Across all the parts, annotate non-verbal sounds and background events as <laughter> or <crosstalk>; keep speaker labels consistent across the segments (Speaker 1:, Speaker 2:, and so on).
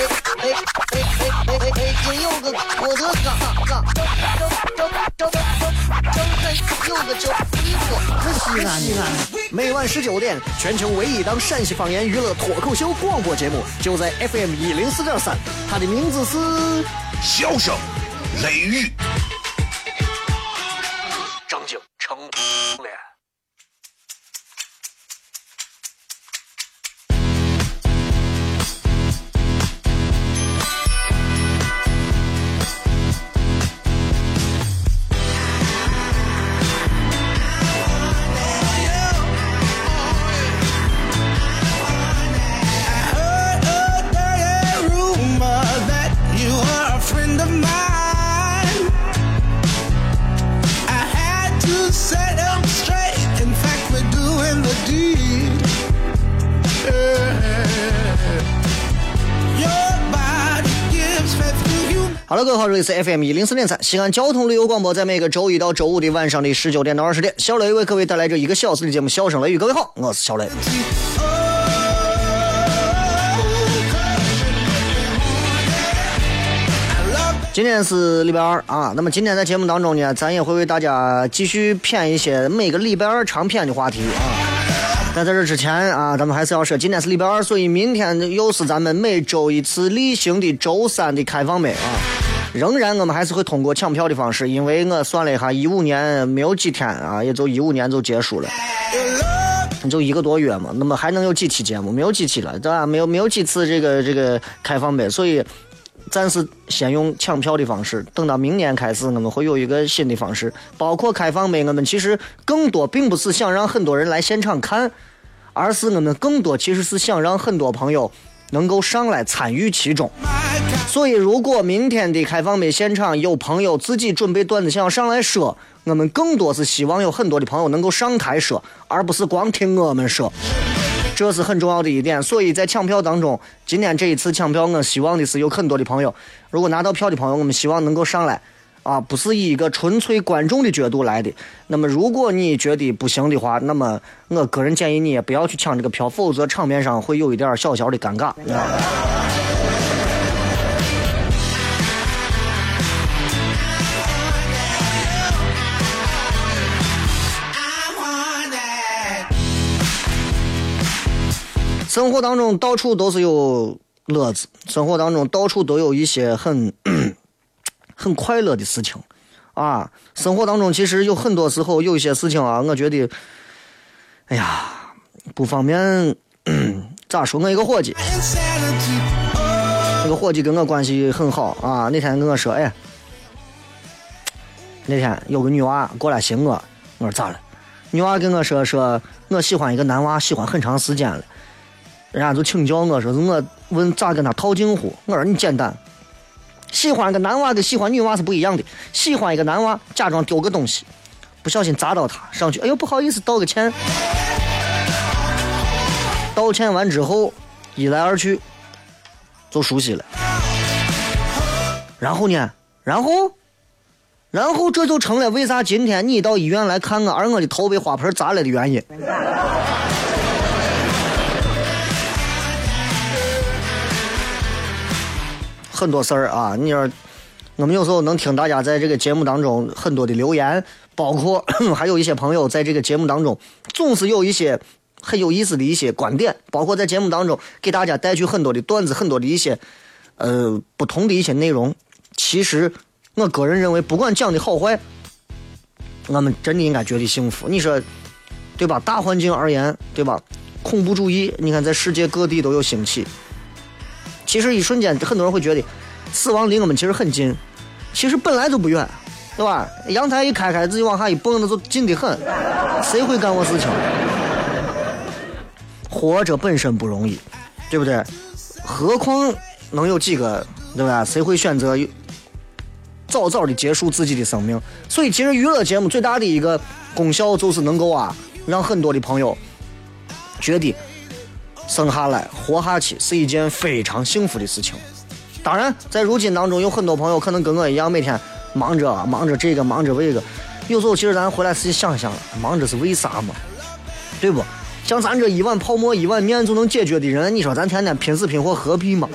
Speaker 1: 哎哎哎哎哎！今有个我的嘎嘎，张张张张张张开有个叫衣服，西安西安。每晚十九点，全球唯一档陕西方言娱乐脱口秀广播节目，就在 FM 一零四点三，它的名字是《
Speaker 2: 笑声雷雨》。
Speaker 1: 哈喽，各位好，这里是 FM 一零四点三西安交通旅游广播，在每个周一到周五的晚上的十九点到二十点，小雷为各位带来这一个小时的节目《笑声雷雨》。各位好，我是小雷。今天是礼拜二啊，那么今天在节目当中呢，咱也会为大家继续骗一些每个礼拜二常骗的话题啊。但在这之前啊，咱们还是要说，今天是礼拜二，所以明天又是咱们每周一次例行的周三的开放麦啊。仍然，我们还是会通过抢票的方式，因为我算了一下，一五年没有几天啊，也就一五年就结束了，就一个多月嘛，那么还能有几期节目？没有几期了，对吧？没有没有几次这个这个开放呗，所以暂时先用抢票的方式，等到明年开始，我们会有一个新的方式，包括开放呗。我们其实更多并不是想让很多人来现场看，而是我们更多其实是想让很多朋友。能够上来参与其中，所以如果明天的开放麦现场有朋友自己准备段子想要上来说，我们更多是希望有很多的朋友能够上台说，而不是光听我们说，这是很重要的一点。所以在抢票当中，今天这一次抢票，我希望的是有很多的朋友，如果拿到票的朋友，我们希望能够上来。啊，不是以一个纯粹观众的角度来的。那么，如果你觉得不行的话，那么我个人建议你也不要去抢这个票，否则场面上会有一点小小的尴尬。生活当中到处都是有乐子，生活当中到处都有一些很。<coughs> 很快乐的事情，啊，生活当中其实有很多时候有一些事情啊，我觉得，哎呀，不方便 <coughs> 咋说？我一个伙计，那个伙计跟我关系很好啊。那天跟我说，哎，那天有个女娃过来寻我，我说咋了？女娃跟我说，说我喜欢一个男娃，喜欢很长时间了，人家就请教我说是，我问咋跟他套近乎？我说你简单。喜欢个男娃跟喜欢女娃是不一样的。喜欢一个男娃，假装丢个东西，不小心砸到他，上去，哎呦不好意思，道个歉。道歉完之后，一来二去，就熟悉了。然后呢？然后，然后这就成了为啥今天你到医院来看我，而我的头被花盆砸了的原因。很多事儿啊，你说，我们有时候能听大家在这个节目当中很多的留言，包括 <coughs> 还有一些朋友在这个节目当中总是有一些很有意思的一些观点，包括在节目当中给大家带去很多的段子，很多的一些呃不同的一些内容。其实我个人认为，不管讲的好坏，我们真的应该觉得幸福。你说对吧？大环境而言，对吧？恐怖主义，你看在世界各地都有兴起。其实一瞬间，很多人会觉得死亡离我们其实很近，其实本来就不远，对吧？阳台一开开，自己往下一蹦，那就近的很。谁会干我事情？活着本身不容易，对不对？何况能有几个，对吧？谁会选择早早的结束自己的生命？所以，其实娱乐节目最大的一个功效就是能够啊，让很多的朋友觉得生下来活下去是一件非常幸福的事情。当然，在如今当中，有很多朋友可能跟我一样，每天忙着忙着这个忙着那个。有时候，其实咱回来自己想想，忙着是为啥嘛？对不？像咱这一碗泡馍、一碗面就能解决的人，你说咱天天拼死拼活何必嘛？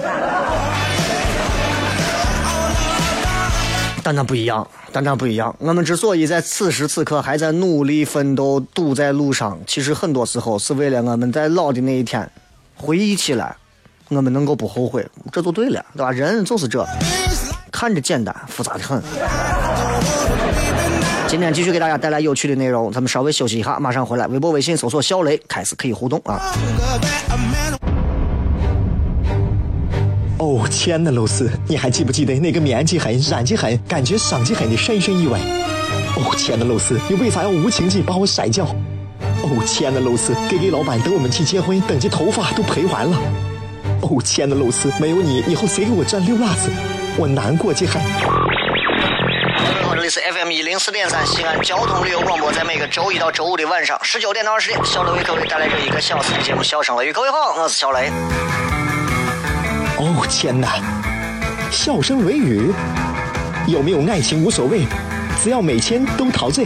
Speaker 1: 但那不一样，但那不一样。我们之所以在此时此刻还在努力奋斗、堵在路上，其实很多时候是为了我们在老的那一天回忆起来，我们能够不后悔，这就对了，对吧？人就是这，看着简单，复杂的很。今天继续给大家带来有趣的内容，咱们稍微休息一下，马上回来。微博、微信搜索“小雷”，开始可以互动啊。
Speaker 3: 哦，亲爱的露丝，你还记不记得那个面积狠、染技狠、感觉伤及狠的深深意外？哦，亲爱的露丝，你为啥要无情地把我甩掉？哦，亲爱的露丝给给老板等我们去结婚，等这头发都赔完了。哦，亲爱的露丝，没有你，以后谁给我赚溜辣子？我难过极了。
Speaker 1: 这里是 FM 一零四点三西安交通旅游广播，在每个周一到周五的晚上十九点到二十点，小雷为各位带来这一个小时的节目《笑声雷雨》。各位好，我是小雷。
Speaker 3: 哦天哪！笑声雷雨，有没有爱情无所谓，只要每天都陶醉。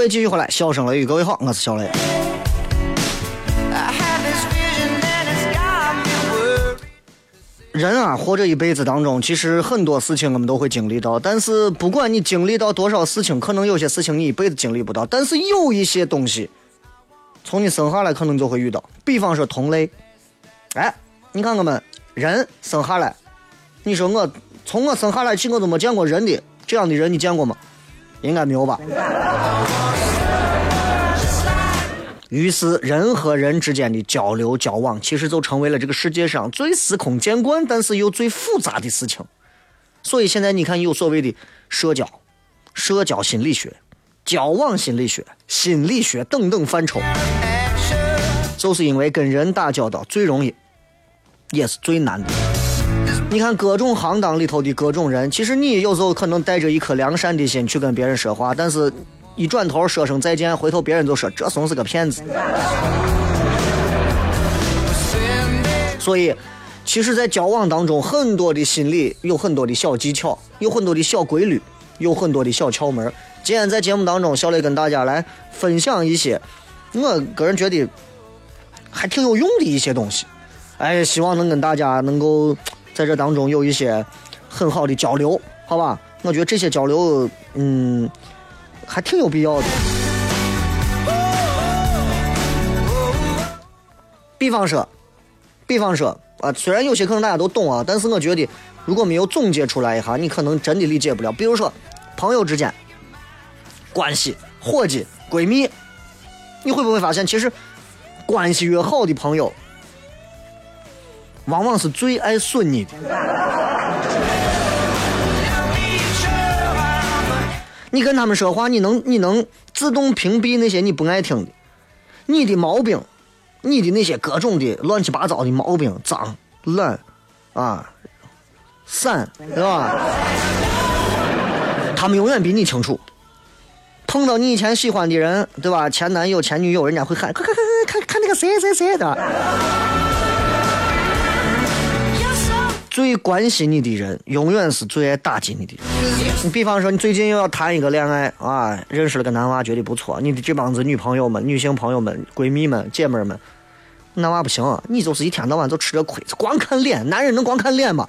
Speaker 1: 各位继续回来，笑声雷雨，各位好，我是小雷。人啊，活着一辈子当中，其实很多事情我们都会经历到。但是不管你经历到多少事情，可能有些事情你一辈子经历不到。但是有一些东西，从你生下来可能就会遇到。比方说同类，哎，你看我们人生下来，你说我从我生下来起我都没见过人的这样的人，你见过吗？应该没有吧。于是，人和人之间的交流交往，其实就成为了这个世界上最司空见惯，但是又最复杂的事情。所以现在你看，有所谓的社交、社交心理学、交往心理学、心理学等等范畴，就是因为跟人打交道最容易，也是最难的。你看各种行当里头的各种人，其实你有时候可能带着一颗良善的心去跟别人说话，但是。一转头说声再见，回头别人就说这怂是个骗子。所以，其实，在交往当中，很多的心理有很多的小技巧，有很多的小规律，有很多的小窍门。今天在节目当中，小雷跟大家来分享一些我个人觉得还挺有用的一些东西。哎，希望能跟大家能够在这当中有一些很好的交流，好吧？我觉得这些交流，嗯。还挺有必要的。比方说，比方说啊，虽然有些可能大家都懂啊，但是我觉得如果没有总结出来一下，你可能真的理解不了。比如说，朋友之间关系、伙计、闺蜜，你会不会发现，其实关系越好的朋友，往往是最爱损你的。你跟他们说话，你能你能自动屏蔽那些你不爱听的，你的毛病，你的那些各种的乱七八糟的毛病，脏、懒，啊，散，对吧？他们永远比你清楚。碰到你以前喜欢的人，对吧？前男友、前女友，人家会喊，快快快快看看那个谁谁谁的。最关心你的人，永远是最爱打击你的人。你比方说，你最近又要谈一个恋爱啊，认识了个男娃，觉得不错，你的这帮子女朋友们、女性朋友们、闺蜜们、姐妹们，男娃不行，你就是一天到晚就吃着亏，光看脸，男人能光看脸吗？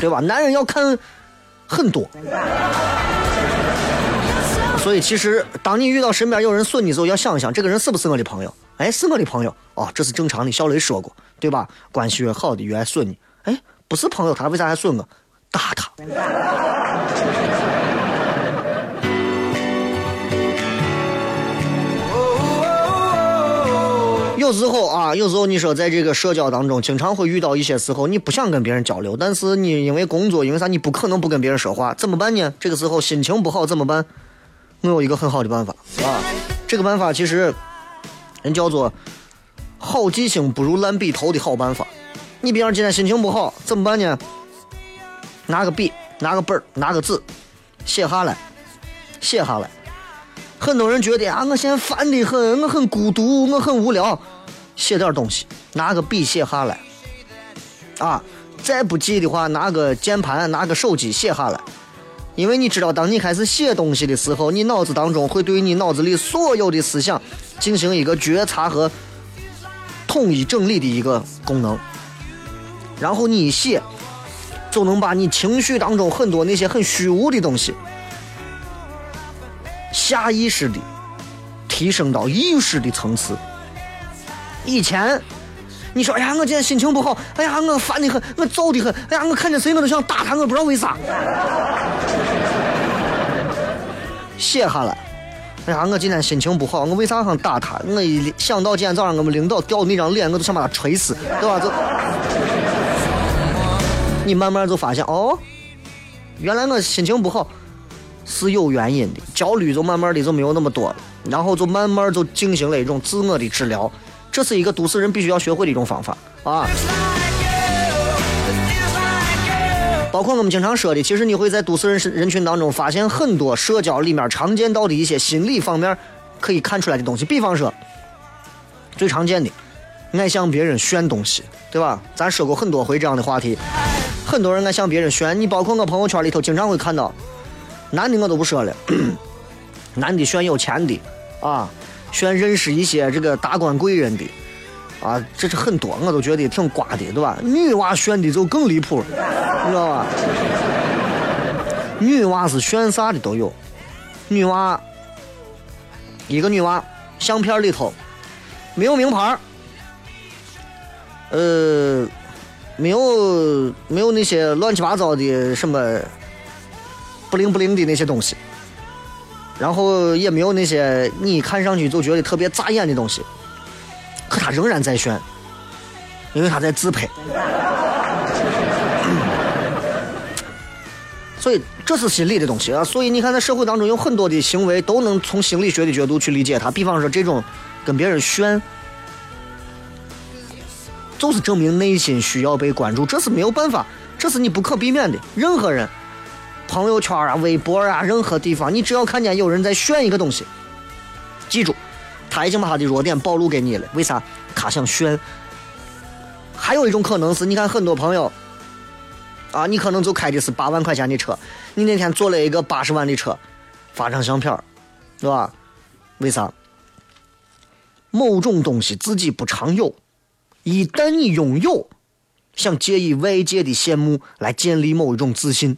Speaker 1: 对吧？男人要看很多。所以其实当你遇到身边有人损你的时候，要想一想这个人是不是我的朋友？哎，是我的朋友哦，这是正常的。小雷说过，对吧？关系越好的越爱损你。哎，不是朋友，他为啥还损我？打他！有时候啊，有时候你说在这个社交当中，经常会遇到一些时候，你不想跟别人交流，但是你因为工作，因为啥，你不可能不跟别人说话，怎么办呢？这个时候心情不好怎么办？我有一个很好的办法啊，这个办法其实人叫做“好记性不如烂笔头”的好办法。你比方今天心情不好怎么办呢？拿个笔，拿个本儿，拿个纸，写下来，写下来。很多人觉得啊，我现在烦的很，我很孤独，我很无聊。写点东西，拿个笔写下来，啊，再不济的话，拿个键盘，拿个手机写下来。因为你知道，当你开始写东西的时候，你脑子当中会对你脑子里所有的思想进行一个觉察和统一整理的一个功能。然后你一写，就能把你情绪当中很多那些很虚无的东西，下意识的提升到意识的层次。以前，你说，哎呀，我今天心情不好，哎呀，我烦的很，我躁的很，哎呀，我看见谁我都想打他，我不知道为啥。写下来，哎呀，我今天心情不好，我为啥想打他？我一想到今天早上我们领导掉的那张脸，我都想把他锤死，对吧？就，<laughs> 你慢慢就发现，哦，原来我心情不好是有原因的，焦虑就慢慢的就没有那么多了，然后就慢慢就进行了一种自我的治疗。这是一个都市人必须要学会的一种方法啊！包括我们经常说的，其实你会在都市人人群当中发现很多社交里面常见到的一些心理方面可以看出来的东西。比方说，最常见的，爱向别人炫东西，对吧？咱说过很多回这样的话题。很多人爱向别人炫，你包括我朋友圈里头经常会看到，男的我都不说了，<clears throat> 男的炫有钱的啊。炫认识一些这个达官贵人的，啊，这是很多，我都觉得挺瓜的，对吧？女娃炫的就更离谱，你知道吧？女娃是炫啥的都有，女娃，一个女娃相片里头没有名牌，呃，没有没有那些乱七八糟的什么不灵不灵的那些东西。然后也没有那些你看上去就觉得特别扎眼的东西，可他仍然在炫，因为他在自拍。所以这是心理的东西啊！所以你看，在社会当中有很多的行为都能从心理学的角度去理解它。比方说，这种跟别人炫，就是证明内心需要被关注，这是没有办法，这是你不可避免的。任何人。朋友圈啊，微博啊，任何地方，你只要看见有人在炫一个东西，记住，他已经把他的弱点暴露给你了。为啥？他想炫。还有一种可能是，你看很多朋友，啊，你可能就开的是八万块钱的车，你那天坐了一个八十万的车，发张相片对吧？为啥？某种东西自己不常有，一旦你拥有，想借以外界的羡慕来建立某一种自信。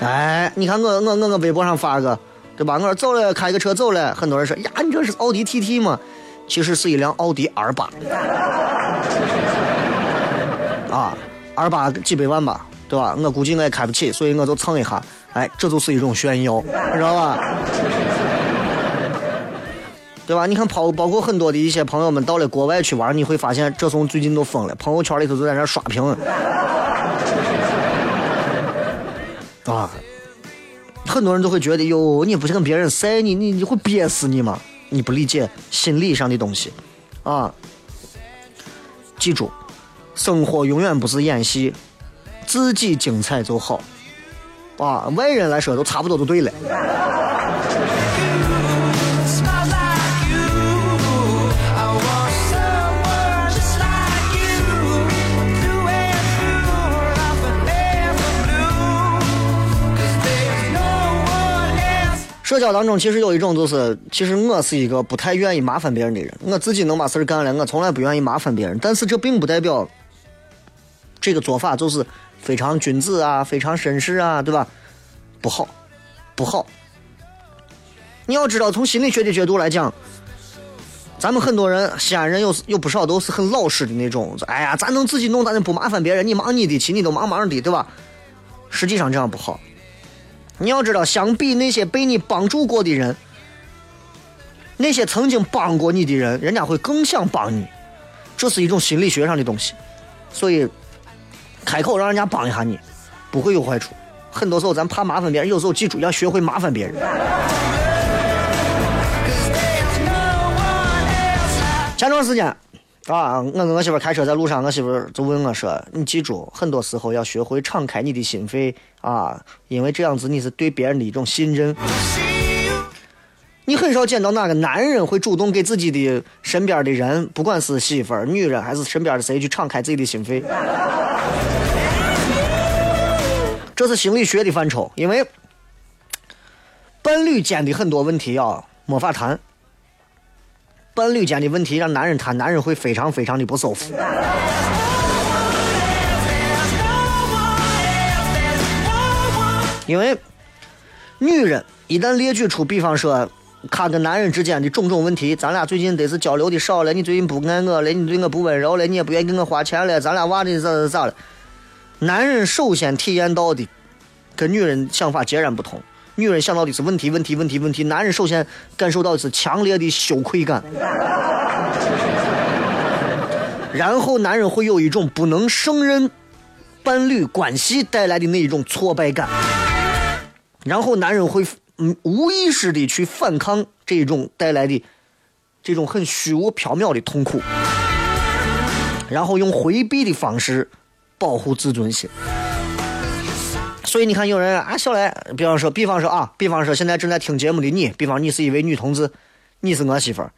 Speaker 1: 哎，你看我我我我微博上发个，对吧？我说走了，开个车走了。很多人说呀，你这是奥迪 TT 吗？其实是一辆奥迪 R 八。啊，R 八几百万吧，对吧？我估计我也开不起，所以我就蹭一下。哎，这就是一种炫耀，你知道吧？对吧？你看，包包括很多的一些朋友们到了国外去玩，你会发现这从最近都疯了，朋友圈里头都在那刷屏。<laughs> 啊，很多人都会觉得哟，你不是跟别人塞你，你你会憋死你吗？你不理解心理上的东西，啊，记住，生活永远不是演戏，自己精彩就好，啊，外人来说都差不多就对了。社交当中其实有一种，就是其实我是一个不太愿意麻烦别人的人，我自己能把事儿干了，我从来不愿意麻烦别人。但是这并不代表这个做法就是非常君子啊，非常绅士啊，对吧？不好不好。你要知道，从心理学的角度来讲，咱们很多人，西安人有有不少都是很老实的那种。哎呀，咱能自己弄，咱就不麻烦别人。你忙你的，去你都忙忙的，对吧？实际上这样不好。你要知道，相比那些被你帮助过的人，那些曾经帮过你的人，人家会更想帮你。这是一种心理学上的东西。所以，开口让人家帮一下你，不会有坏处。很多时候咱怕麻烦别人，有时候记住要学会麻烦别人。前段时间，啊，我跟我媳妇开车在路上，我媳妇就问我说：“你记住，很多时候要学会敞开你的心扉啊，因为这样子你是对别人的一种信任。你很少见到哪个男人会主动给自己的身边的人，不管是媳妇儿、女人还是身边的谁，去敞开自己的心扉。这是心理学的范畴，因为伴侣间的很多问题啊，没法谈。”伴侣间的问题让男人谈，男人会非常非常的不舒服。因为女人一旦列举出，比方说她跟男人之间的种种问题，咱俩最近得是交流的少了，你最近不爱我了，你对我不温柔了，你也不愿意给我花钱了，咱俩娃的咋咋咋了？男人首先体验到的跟女人想法截然不同。女人想到的是问题，问题，问题，问题。男人首先感受到的是强烈的羞愧感，然后男人会有一种不能胜任伴侣关系带来的那一种挫败感，然后男人会嗯无意识的去反抗这种带来的这种很虚无缥缈的痛苦，然后用回避的方式保护自尊心。所以你看，有人啊，小来，比方说，比方说啊，比方说，现在正在听节目的你，比方你是一位女同志，你是我媳妇儿，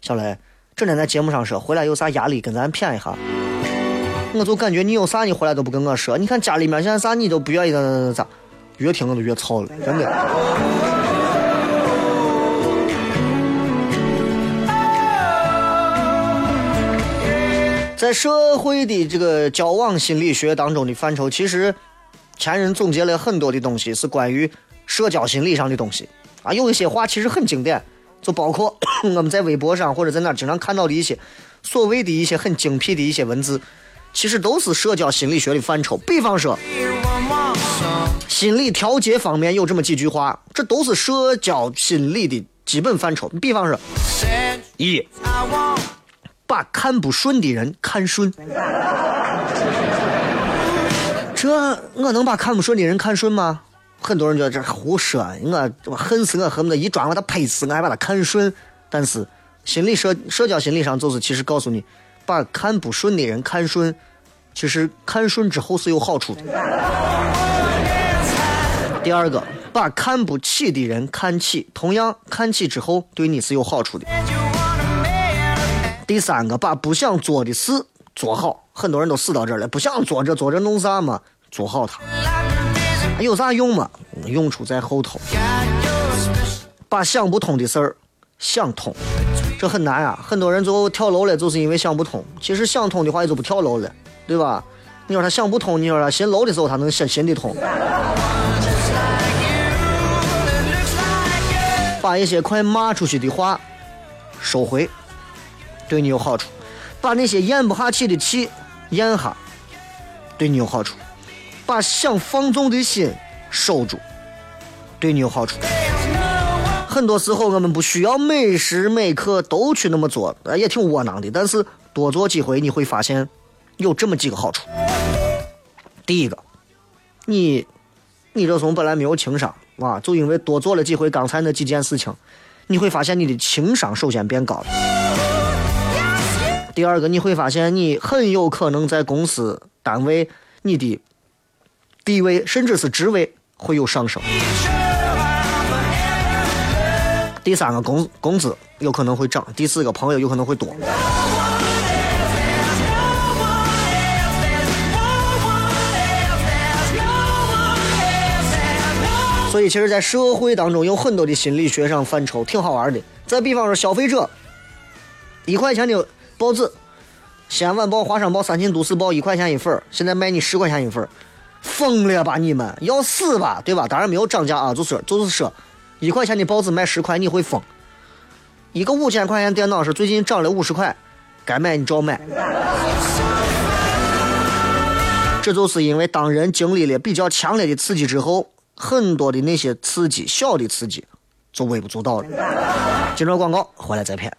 Speaker 1: 小来，整天在节目上说，回来有啥压力跟咱谝一下，我就感觉你有啥你回来都不跟我说，你看家里面现在啥你都不愿意咋咋咋咋，越听我都越操了，真的。在社会的这个交往心理学当中的范畴，其实。前人总结了很多的东西，是关于社交心理上的东西啊。有一些话其实很经典，就包括 <coughs> 我们在微博上或者在哪经常看到的一些所谓的一些很精辟的一些文字，其实都是社交心理学的范畴。比方说，心理调节方面有这么几句话，这都是社交心理的基本范畴。比方说，一，把看不顺的人看顺。这我能把看不顺的人看顺吗？很多人觉得这胡说，我恨死我，恨不得一抓把他拍死，我还把他看顺。但是心理社社交心理上就是其实告诉你，把看不顺的人看顺，其实看顺之后是有好处的。<laughs> 第二个，把看不起的人看起，同样看起之后对你是有好处的。第三个，把不想做的事做好，很多人都死到这儿了，不想做这做这弄啥嘛？做好它，有啥用吗？用处在后头。把想不通的事儿想通，这很难啊！很多人最后跳楼了，就是因为想不通。其实想通的话，也就不跳楼了，对吧？你说他想不通，你说他寻楼的时候，他能寻寻得通。把一些快骂出去的话收回，对你有好处；把那些咽不下去的气咽下，对你有好处。把想放纵的心收住，对你有好处。很多时候，我们不需要每时每刻都去那么做，也挺窝囊的。但是多做几回，你会发现有这么几个好处。第一个，你你这从本来没有情商，哇，就因为多做了几回刚才那几件事情，你会发现你的情商首先变高了。第二个，你会发现你很有可能在公司单位你的。地位甚至是职位会有上升。第三个工工资有可能会涨，第四个朋友有可能会多。所以，其实，在社会当中有很多的心理学上范畴，挺好玩的。再比方说，消费者一块钱的报纸，《西安晚报》《华商报》《三秦都市报》一块钱一份现在卖你十块钱一份疯了吧你们，要死吧，对吧？当然没有涨价啊，就是就是说，一块钱的报纸卖十块，你会疯。一个五千块钱电脑是最近涨了五十块，该买你照买。这就是因为当人经历了比较强烈的刺激之后，很多的那些刺激小的刺激就微不足道了。接着广告，回来再骗。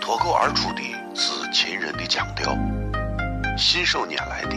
Speaker 2: 脱口而出的是秦人的腔调，信手拈来的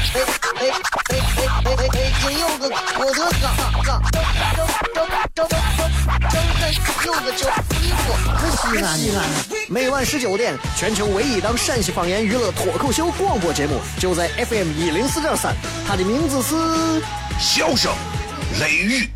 Speaker 1: 哎哎哎哎哎哎！今有个我的哥，张张张张有个叫西瓜，可西安西安。每晚十九点，全球唯一档陕西方言娱乐脱口秀广播节目，就在 FM 一零四点三，它的名字是《
Speaker 2: 笑声雷雨》。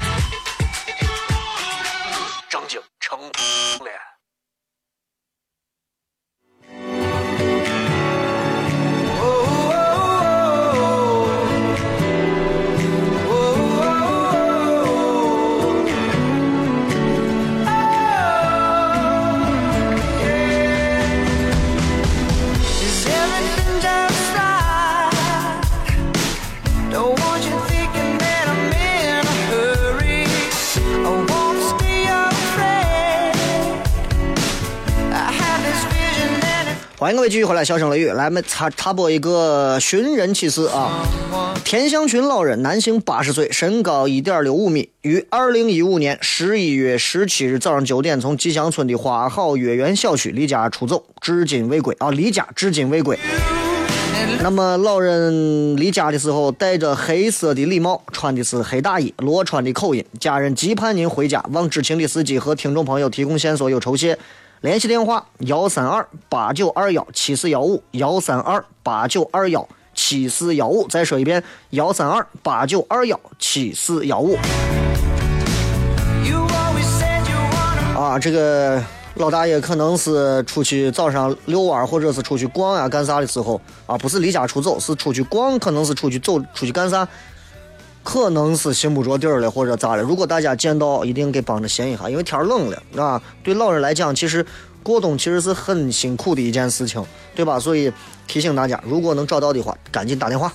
Speaker 1: 位继续回来，笑声雷雨，来，我们插插播一个寻人启事啊！田香群老人，男性，八十岁，身高一点六五米，于二零一五年十一月十七日早上九点从吉祥村的花好月圆小区离家出走，至今未归啊！离家至今未归。那么老人离家的时候戴着黑色的礼帽，穿的是黑大衣，罗川的口音。家人急盼您回家，望知情的司机和听众朋友提供线索有酬谢。联系电话：幺三二八九二幺七四幺五，幺三二八九二幺七四幺五。再说一遍：幺三二八九二幺七四幺五。啊，这个老大爷可能是出去早上遛弯儿或者是出去逛呀、干啥的时候啊，不是离家出走，是出去逛，可能是出去走，出去干啥，可能是寻不着底儿了或者咋了。如果大家见到，一定给帮着寻一下，因为天冷了啊。对老人来讲，其实过冬其实是很辛苦的一件事情，对吧？所以提醒大家，如果能找到的话，赶紧打电话。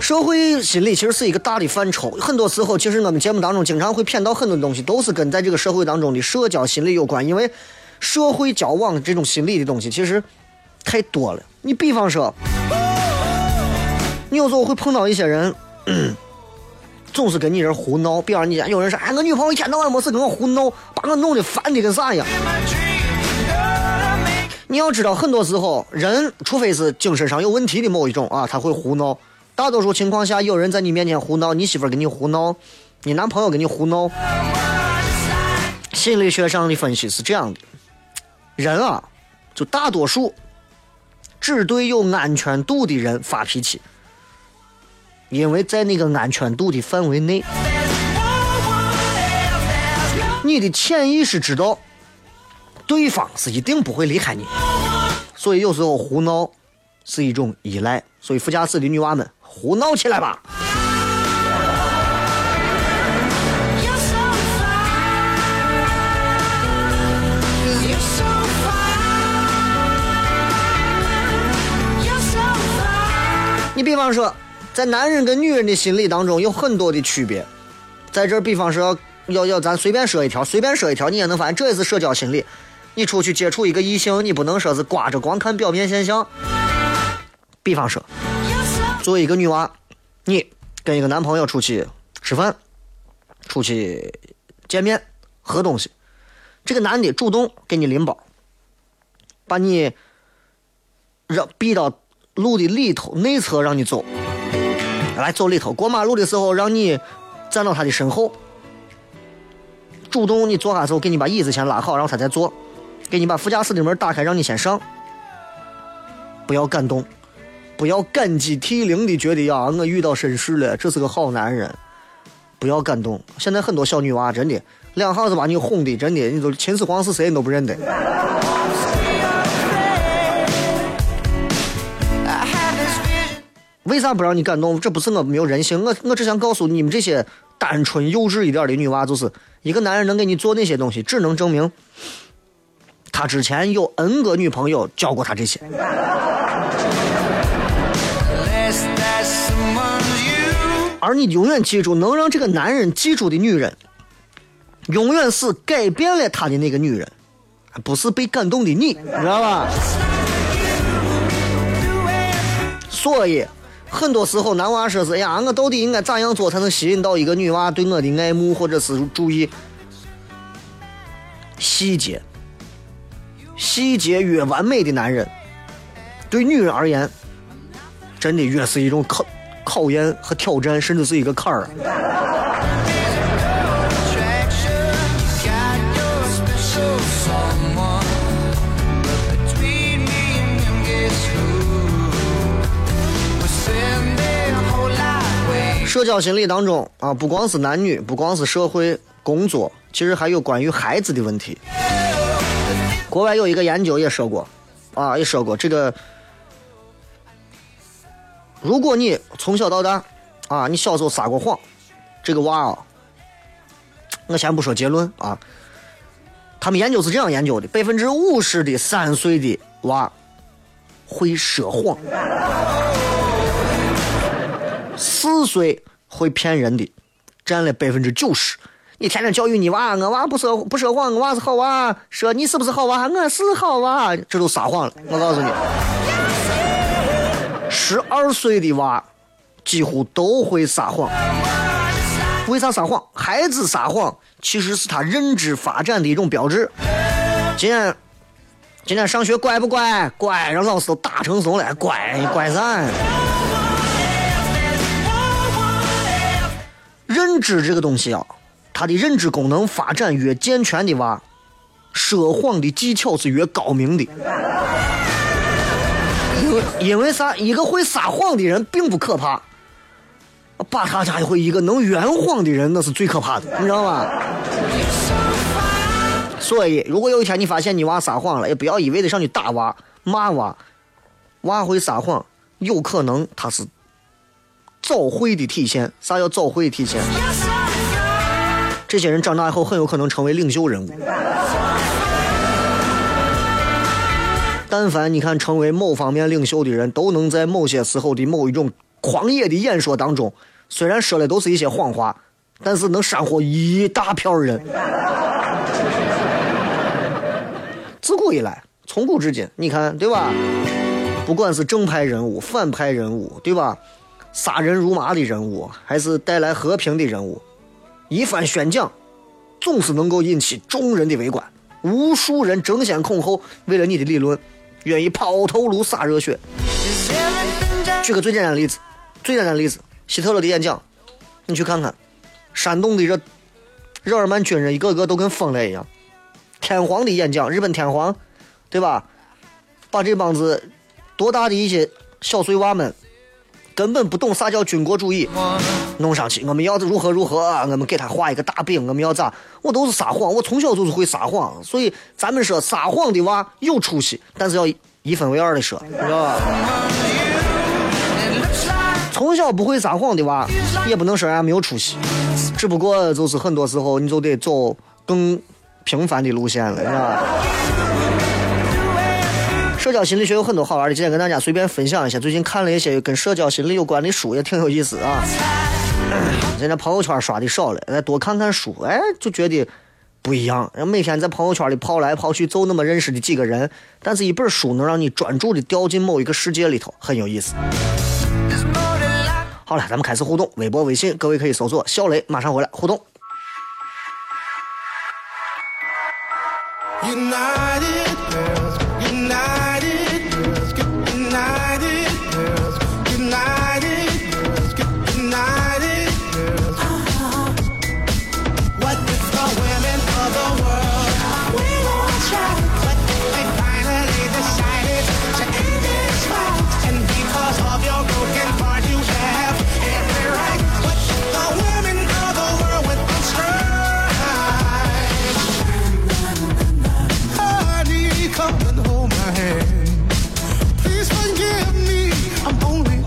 Speaker 1: 社会心理其实是一个大的范畴，很多时候其实我们节目当中经常会骗到很多东西，都是跟在这个社会当中的社交心理有关。因为社会交往这种心理的东西其实太多了。你比方说，你有时候会碰到一些人，<clears throat> 总是跟你人胡闹。比方你家有人说，哎，我女朋友一天到晚没事跟我胡闹，把我弄得烦的跟啥一样。你要知道，很多时候人，除非是精神上有问题的某一种啊，他会胡闹。大多数情况下，有人在你面前胡闹，你媳妇儿跟你胡闹，你男朋友跟你胡闹。心理学上的分析是这样的：人啊，就大多数只对有安全度的人发脾气，因为在那个安全度的范围内，你的潜意识知道对方是一定不会离开你。所以有时候胡闹是一种依赖。所以副驾驶的女娃们，胡闹起来吧！你比方说，在男人跟女人的心理当中有很多的区别。在这儿，比方说要要咱随便说一条，随便说一条，你也能发现这也是社交心理。你出去接触一个异性，你不能说是挂着光看表面现象。比方说，作为一个女娃，你跟一个男朋友出去吃饭，出去见面喝东西，这个男的主动给你拎包，把你让逼到路的里头内侧让你走，来走里头，过马路的时候让你站到他的身后，主动你坐下之后给你把椅子先拉好，然后他再坐，给你把副驾驶的门打开，让你先上，不要感动。不要感激涕零的觉得呀，我遇到绅士了，这是个好男人。不要感动。现在很多小女娃真的两下子把你哄的，真的，你都秦始皇是谁你都不认得。为啥不让你感动？这不是我没有人性，我我只想告诉你们这些单纯幼稚一点的女娃，就是一个男人能给你做那些东西，只能证明他之前有 N 个女朋友教过他这些。而你永远记住，能让这个男人记住的女人，永远是改变了他的那个女人，不是被感动的你，你知道吧？所以，很多时候男娃说是哎呀，我到底应该咋样做才能吸引到一个女娃对我的爱慕或者是注意？细节，细节越完美的男人，对女人而言，真的越是一种考考验和挑战，甚至是一个坎儿。社交心理当中啊，不光是男女，不光是社会、工作，其实还有关于孩子的问题。国外有一个研究也说过，啊，也说过这个，如果你从小到大，啊，你小时候撒过谎，这个娃啊，我先不说结论啊，他们研究是这样研究的：百分之五十的三岁的娃会说谎。四岁会骗人的，占了百分之九十。你天天教育你娃，我娃不说不说谎，我娃是好娃。说你是不是好娃？我是好娃，这都撒谎了。我告诉你，十二岁的娃几乎都会撒谎。为啥撒谎？孩子撒谎其实是他认知发展的一种标志。今天今天上学乖不乖？乖，让老师都打成怂了。乖，乖啥？认知这个东西啊，他的认知功能发展越健全的娃，说谎的技巧是越高明的。因为因为啥？一个会撒谎的人并不可怕，把他家伙一个能圆谎的人，那是最可怕的，你知道吗？所以，如果有一天你发现你娃撒谎了，也不要一味的上去打娃、骂娃。娃会撒谎，有可能他是早慧的体现。啥叫早慧的体现？这些人长大以后很有可能成为领袖人物。但凡你看成为某方面领袖的人，都能在某些时候的某一种狂野的演说当中，虽然说的都是一些谎话，但是能煽惑一大票人。自古以来，从古至今，你看对吧？不管是正派人物、反派人物，对吧？杀人如麻的人物，还是带来和平的人物，一番宣讲，总是能够引起众人的围观。无数人争先恐后，为了你的理论，愿意抛头颅洒热血。举个最简单的例子，最简单的例子，希特勒的演讲，你去看看，煽动的这日耳曼军人一个个都跟疯了一样。天皇的演讲，日本天皇，对吧？把这帮子多大的一些小碎娃们，根本不懂啥叫军国主义，弄上去，我们要如何如何，我们给他画一个大饼，我们要咋？我都是撒谎，我从小就是会撒谎，所以咱们说撒谎的娃有出息，但是要一分为二的说，知道吧？从小不会撒谎的娃，也不能说人家没有出息，只不过就是很多时候你就得走更平凡的路线了，是吧？社交心理学有很多好玩的，今天跟大家随便分享一下。最近看了一些跟社交心理有关的书，也挺有意思啊。<clears throat> 现在朋友圈刷的少了，再多看看书，哎，就觉得不一样。每天在朋友圈里跑来跑去，就那么认识的几个人，但是一本书能让你专注的掉进某一个世界里头，很有意思。好了，咱们开始互动，微博、微信，各位可以搜索“小雷”，马上回来互动。
Speaker 4: United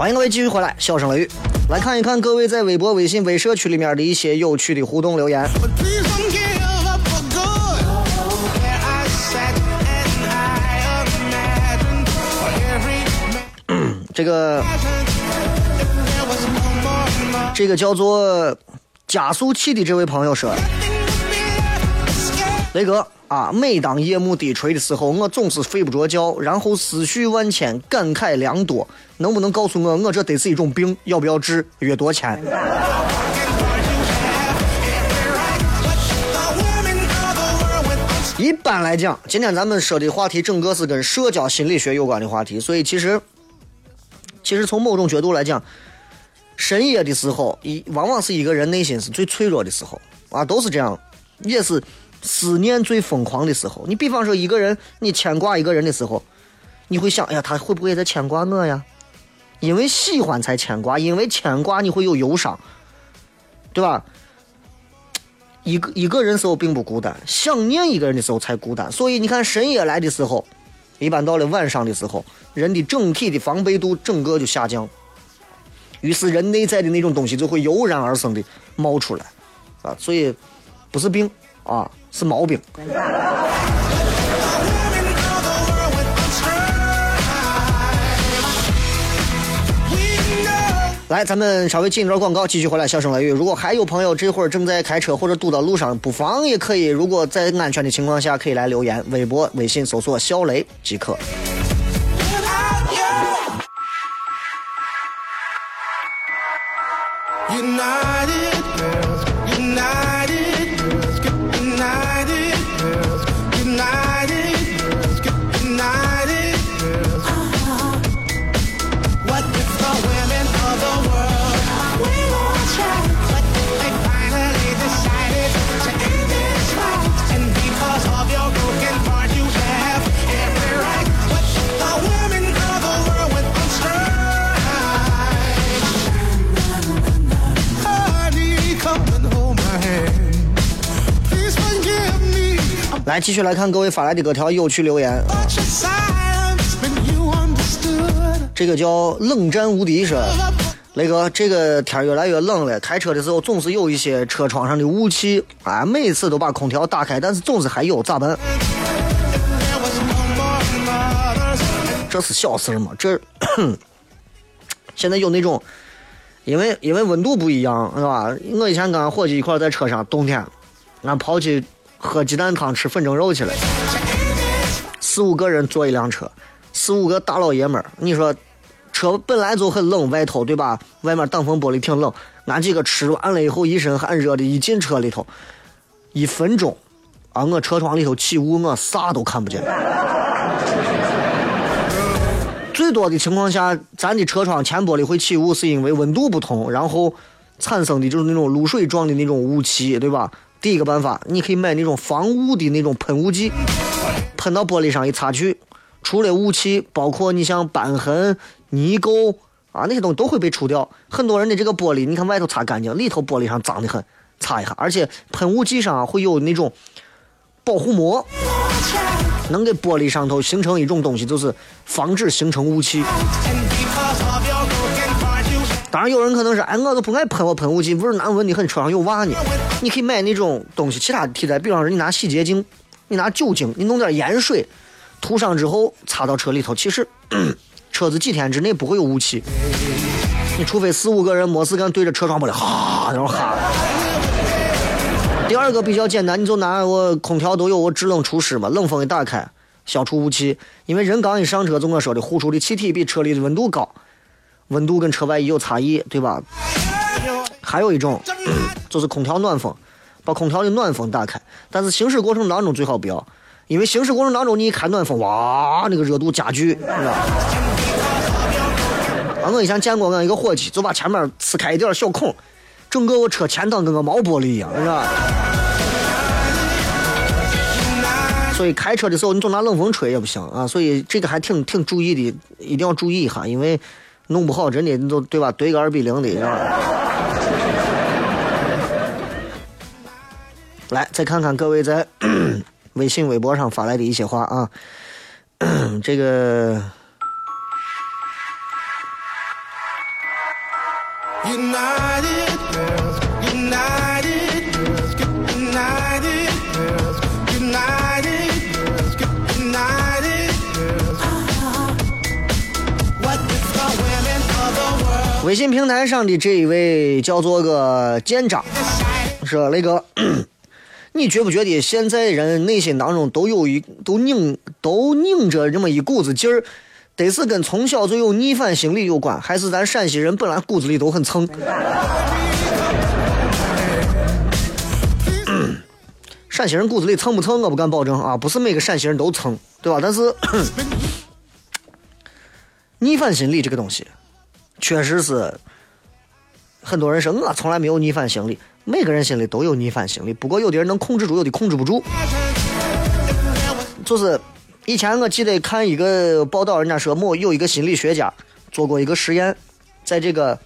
Speaker 1: 欢迎各位继续回来，笑声雷雨，来看一看各位在微博、微信、微社区里面的一些有趣的互动留言。<clears throat> 这个，这个叫做加速器的这位朋友说：“雷哥，啊，每当夜幕低垂的时候，我总是睡不着觉，然后思绪万千，感慨良多。能不能告诉我，我这得是一种病，要不要治，约多钱？一般来讲，今天咱们说的话题整个是跟社交心理学有关的话题，所以其实，其实从某种角度来讲，深夜的时候，一往往是一个人内心是最脆弱的时候啊，都是这样，也是思念最疯狂的时候。你比方说一个人，你牵挂一个人的时候，你会想，哎呀，他会不会在牵挂我呀？因为喜欢才牵挂，因为牵挂你会有忧伤，对吧？一个一个人时候并不孤单，想念一个人的时候才孤单。所以你看深夜来的时候，一般到了晚上的时候，人的整体的防备度整个就下降，于是人内在的那种东西就会油然而生的冒出来，啊，所以不是病啊，是毛病。来，咱们稍微进一段广告，继续回来笑声雷雨。如果还有朋友这会儿正在开车或者堵到路上，不妨也可以，如果在安全的情况下，可以来留言，微博、微信搜索“小雷”即可。
Speaker 4: United
Speaker 1: 继续来看各位发来的各条有趣留言。这个叫冷战无敌说，雷哥，这个天越来越冷了，开车的时候总是有一些车窗上的雾气，啊，每次都把空调打开，但是总是还有，咋办？这是小事嘛？这 <coughs> 现在有那种，因为因为温度不一样，是吧？我以前跟俺伙计一块在车上，冬天，俺跑去喝鸡蛋汤、吃粉蒸肉去了，四五个人坐一辆车，四五个大老爷们儿，你说车本来就很冷，外头对吧？外面挡风玻璃挺冷，俺几个吃完了以后，一身汗热的，一进车里头，一分钟，啊，我车窗里头起雾，我啥都看不见。最多的情况下，咱的车窗前玻璃会起雾，是因为温度不同，然后产生的就是那种露水状的那种雾气，对吧？第一个办法，你可以买那种防雾的那种喷雾剂，喷到玻璃上一擦去，除了雾气，包括你像瘢痕、泥垢啊那些东西都会被除掉。很多人的这个玻璃，你看外头擦干净，里头玻璃上脏得很，擦一下，而且喷雾剂上会有那种保护膜。能给玻璃上头形成一种东西，就是防止形成雾气。当然，有人可能是，哎，我都不爱喷我喷雾剂，味儿难闻，你很车上有袜呢。你可以买那种东西，其他的替代，比方说你拿洗洁精，你拿酒精，你弄点盐水，涂上之后擦到车里头，其实 <clears throat> 车子几天之内不会有雾气。你除非四五个人没事干对着车窗玻璃哈那种哈。第二个比较简单，你就拿我空调都有我制冷除湿嘛，冷风一打开，消除雾气。因为人刚一上车，就我说的，呼出的气体比车里的温度高，温度跟车外也有差异，对吧？还有一种 <clears throat> 就是空调暖风，把空调的暖风打开，但是行驶过程当中最好不要，因为行驶过程当中你一开暖风，哇，那个热度加剧，是吧？啊，我以前见过俺一个伙计，就把前面呲开一点小孔，整个我车前挡跟个毛玻璃一样，是吧？所以开车的时候你总拿冷风吹也不行啊，所以这个还挺挺注意的，一定要注意一下，因为弄不好真的你都对吧？怼个二比零的，来，再看看各位在 <clears throat> 微信、微博上发来的一些话啊。<clears throat> 这个微信平台上的这一位叫做个舰长，说那个，<clears throat> 你觉不觉得现在人内心当中都有一都拧都拧着这么一股子劲儿，得是跟从小就有逆反心理有关，还是咱陕西人本来骨子里都很蹭？<clears throat> 陕西人骨子里蹭不蹭，我不敢保证啊，不是每个陕西人都蹭，对吧？但是 <clears throat> 逆反心理这个东西，确实是很多人说我从来没有逆反心理，每个人心里都有逆反心理，不过有的人能控制住，有的控制不住。就是以前我记得看一个报道，人家说某有一个心理学家做过一个实验，在这个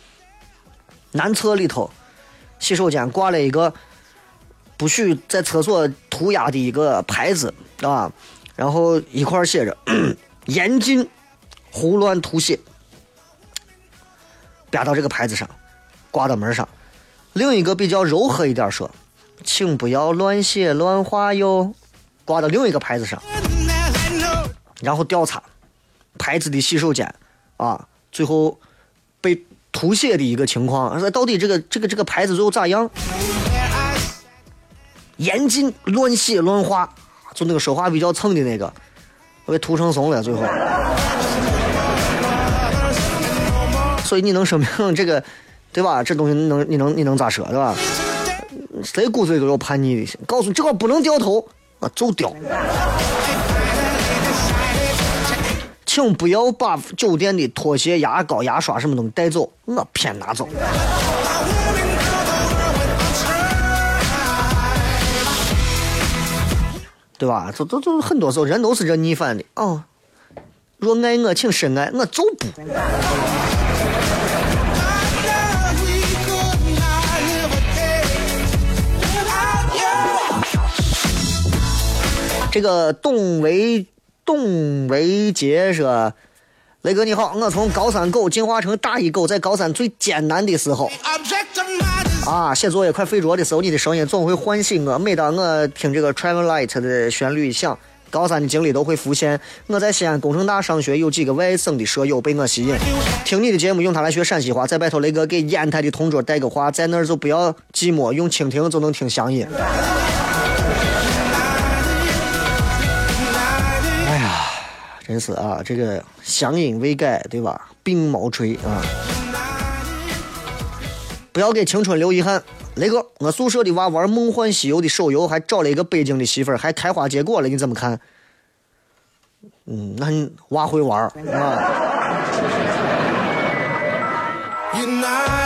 Speaker 1: 男厕里头，洗手间挂了一个不许在厕所涂鸦的一个牌子啊，然后一块写着“ <clears throat> 严禁胡乱涂写”，标到这个牌子上，挂到门上。另一个比较柔和一点说，请不要乱写乱画哟，挂到另一个牌子上。然后调查牌子的洗手间啊，最后被涂写的一个情况，说到底这个这个这个牌子最后咋样？严禁乱写乱画，就那个说话比较蹭的那个，被涂成怂了，最后。所以你能说明这个，对吧？这东西你能你能你能咋说，对吧？谁骨子里都有叛逆的心。告诉你这块不能掉头，啊，就掉。请不要把酒店的拖鞋、牙膏、牙刷什么东西带走，我偏拿走。对吧？这这这很多时候人都是这逆反的哦。若爱我，请深爱，我就不。这个董维董维杰说：“雷哥你好，我从高三狗进化成大一狗，在高三最艰难的时候.啊，写作业快睡着的时候，你的声音总会唤醒我。每当我听这个 Travel Light 的旋律一响，高三的经历都会浮现。我在西安工程大上学，有几个外省的舍友被我吸引，听你的节目用它来学陕西话。再拜托雷哥给烟台的同桌带个话，在那儿就不要寂寞，用蜻蜓就能听乡音。真是啊，这个乡音未改，对吧？鬓毛垂啊。不要给青春留遗憾。雷哥，我宿舍的娃玩《梦幻西游》的手游，还找了一个北京的媳妇儿，还开花结果了，你怎么看？嗯，那你娃会玩啊？<laughs>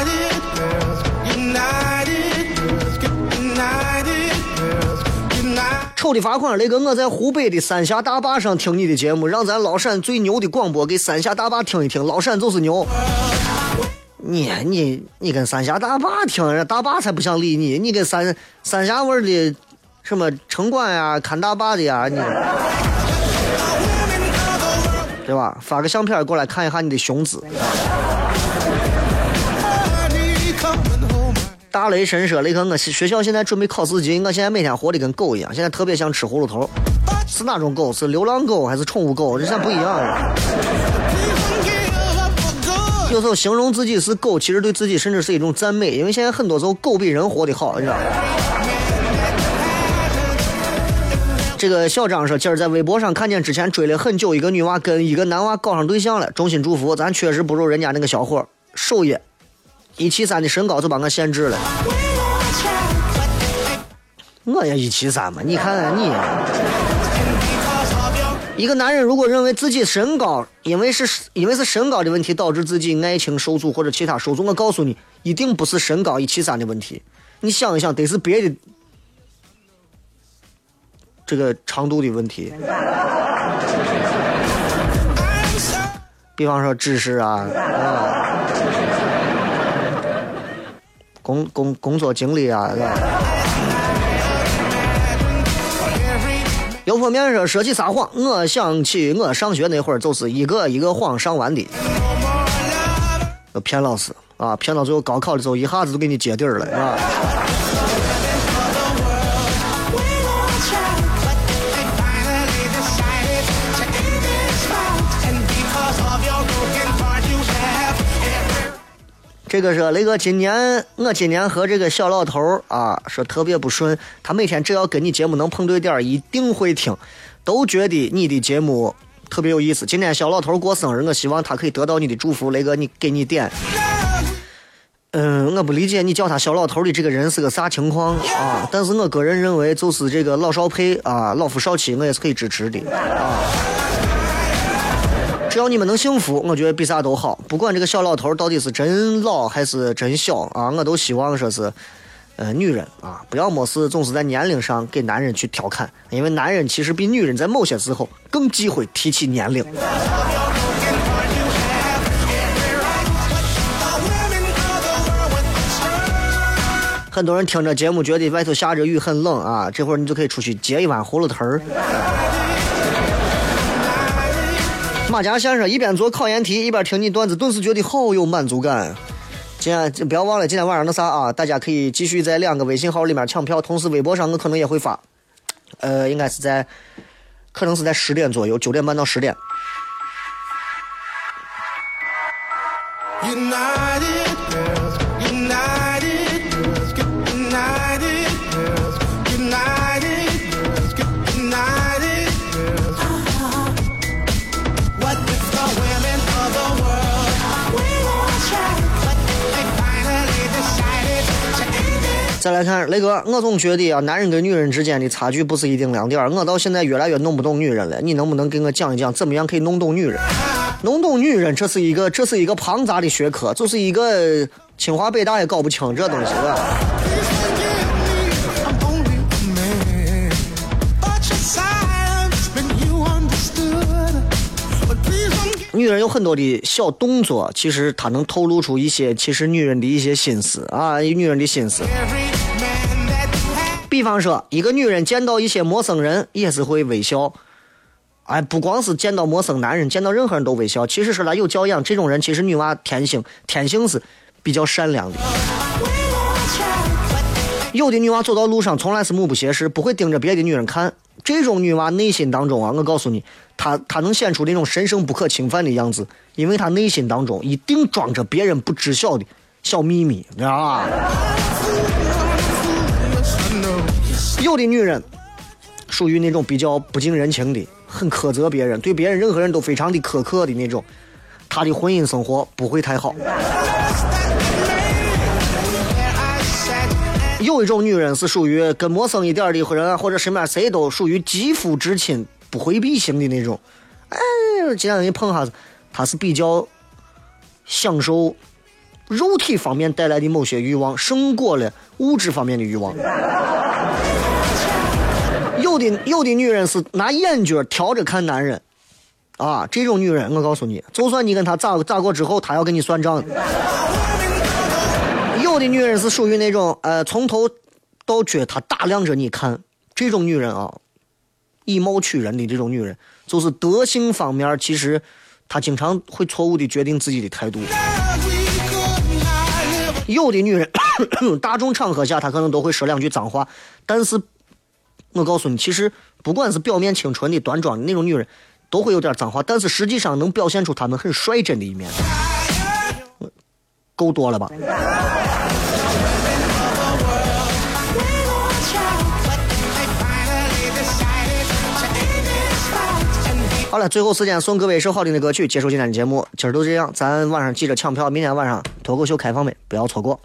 Speaker 1: 丑的罚款，雷哥，我在湖北的三峡大坝上听你的节目，让咱老陕最牛的广播给三峡大坝听一听，老陕就是牛。你你你跟三峡大坝听，人家大坝才不想理你，你跟三三峡味的什么城管呀、看大坝的呀，你对吧？发个相片过来看一下你的胸姿。大雷神说：“雷哥，我学校现在准备考四级，我现在每天活得跟狗一样，现在特别想吃葫芦头。是哪种狗？是流浪狗还是宠物狗？这现在不一样了。有时候形容自己是狗，其实对自己甚至是一种赞美，因为现在很多时候狗比人活得好，你知道吗？”这个小张说，今儿在微博上看见之前追了很久一个女娃跟一个男娃搞上对象了，衷心祝福，咱确实不如人家那个小伙儿，首页一七三的身高就把我限制了。我也一七三嘛，你看看你。一个男人如果认为自己身高，因为是因为是身高的问题导致自己爱情受阻或者其他受阻，我告诉你，一定不是身高一七三的问题。你想一想，得是别的这个长度的问题。比方说知识啊，啊，工工工作经历啊，油泼面说说起撒谎，我想起我上学那会儿就是一个一个谎上完的。骗老师，啊，骗到最后高考的时候一下子都给你揭底儿了，是这个是雷哥，今年我今年和这个小老头儿啊说特别不顺，他每天只要跟你节目能碰对点儿，一定会听，都觉得你的节目特别有意思。今天小老头儿过生日，我希望他可以得到你的祝福，雷哥你给你点。嗯，我不理解你叫他小老头儿的这个人是个啥情况啊？但是我个人认为，就是这个老少配啊，老夫少妻，我也是可以支持的啊。只要你们能幸福，我觉得比啥都好。不管这个小老头到底是真老还是真小啊，我都希望说是，呃，女人啊，不要没事总是在年龄上给男人去调侃，因为男人其实比女人在某些时候更忌讳提起年龄。很多人听着节目觉得外头下着雨很冷啊，这会儿你就可以出去接一碗葫芦头儿。马甲先生一边做考研题一边听你段子，顿时觉得好有满足感。今天不要忘了今天晚上的啥啊，大家可以继续在两个微信号里面抢票，同时微博上我可能也会发，呃，应该是在，可能是在十点左右，九点半到十点。
Speaker 4: United girls, united
Speaker 1: 再来看雷哥，我总觉得啊，男人跟女人之间的差距不是一定两点儿。我到现在越来越弄不懂女人了，你能不能给我讲一讲，怎么样可以弄懂女人？弄懂女人，这是一个这是一个庞杂的学科，就是一个清华北大也搞不清这东西了。女人有很多的小动作，其实她能透露出一些其实女人的一些心思啊，女人的心思。比方说，一个女人见到一些陌生人也是会微笑。哎，不光是见到陌生男人，见到任何人都微笑。其实说来有教养，这种人其实女娃天性天性是比较善良的。有的女娃走到路上从来是目不斜视，不会盯着别的女人看。这种女娃内心当中啊，我告诉你，她她能显出那种神圣不可侵犯的样子，因为她内心当中一定装着别人不知晓的小秘密，你知道吧？有的女人属于那种比较不近人情的，很苛责别人，对别人任何人都非常的苛刻的那种，她的婚姻生活不会太好。有一种女人是属于跟陌生一点的人，或者身边谁都属于肌肤之亲、不回避型的那种。哎，今天你碰下子，她是比较享受肉体方面带来的某些欲望，胜过了物质方面的欲望。有的有的女人是拿眼角挑着看男人，啊，这种女人我告诉你，就算你跟她咋咋过之后，她要跟你算账。有的女人是属于那种呃，从头到脚她打量着你看，这种女人啊，以貌取人的这种女人，就是德性方面，其实她经常会错误的决定自己的态度。有的女人，<coughs> 大众场合下她可能都会说两句脏话，但是我告诉你，其实不管是表面清纯的、端庄的那种女人，都会有点脏话，但是实际上能表现出她们很率真的一面。够多了吧？好了，最后时间送各位一首好听的歌曲，结束今天的节目。今儿都这样，咱晚上记着抢票，明天晚上脱口秀开放没，不要错过。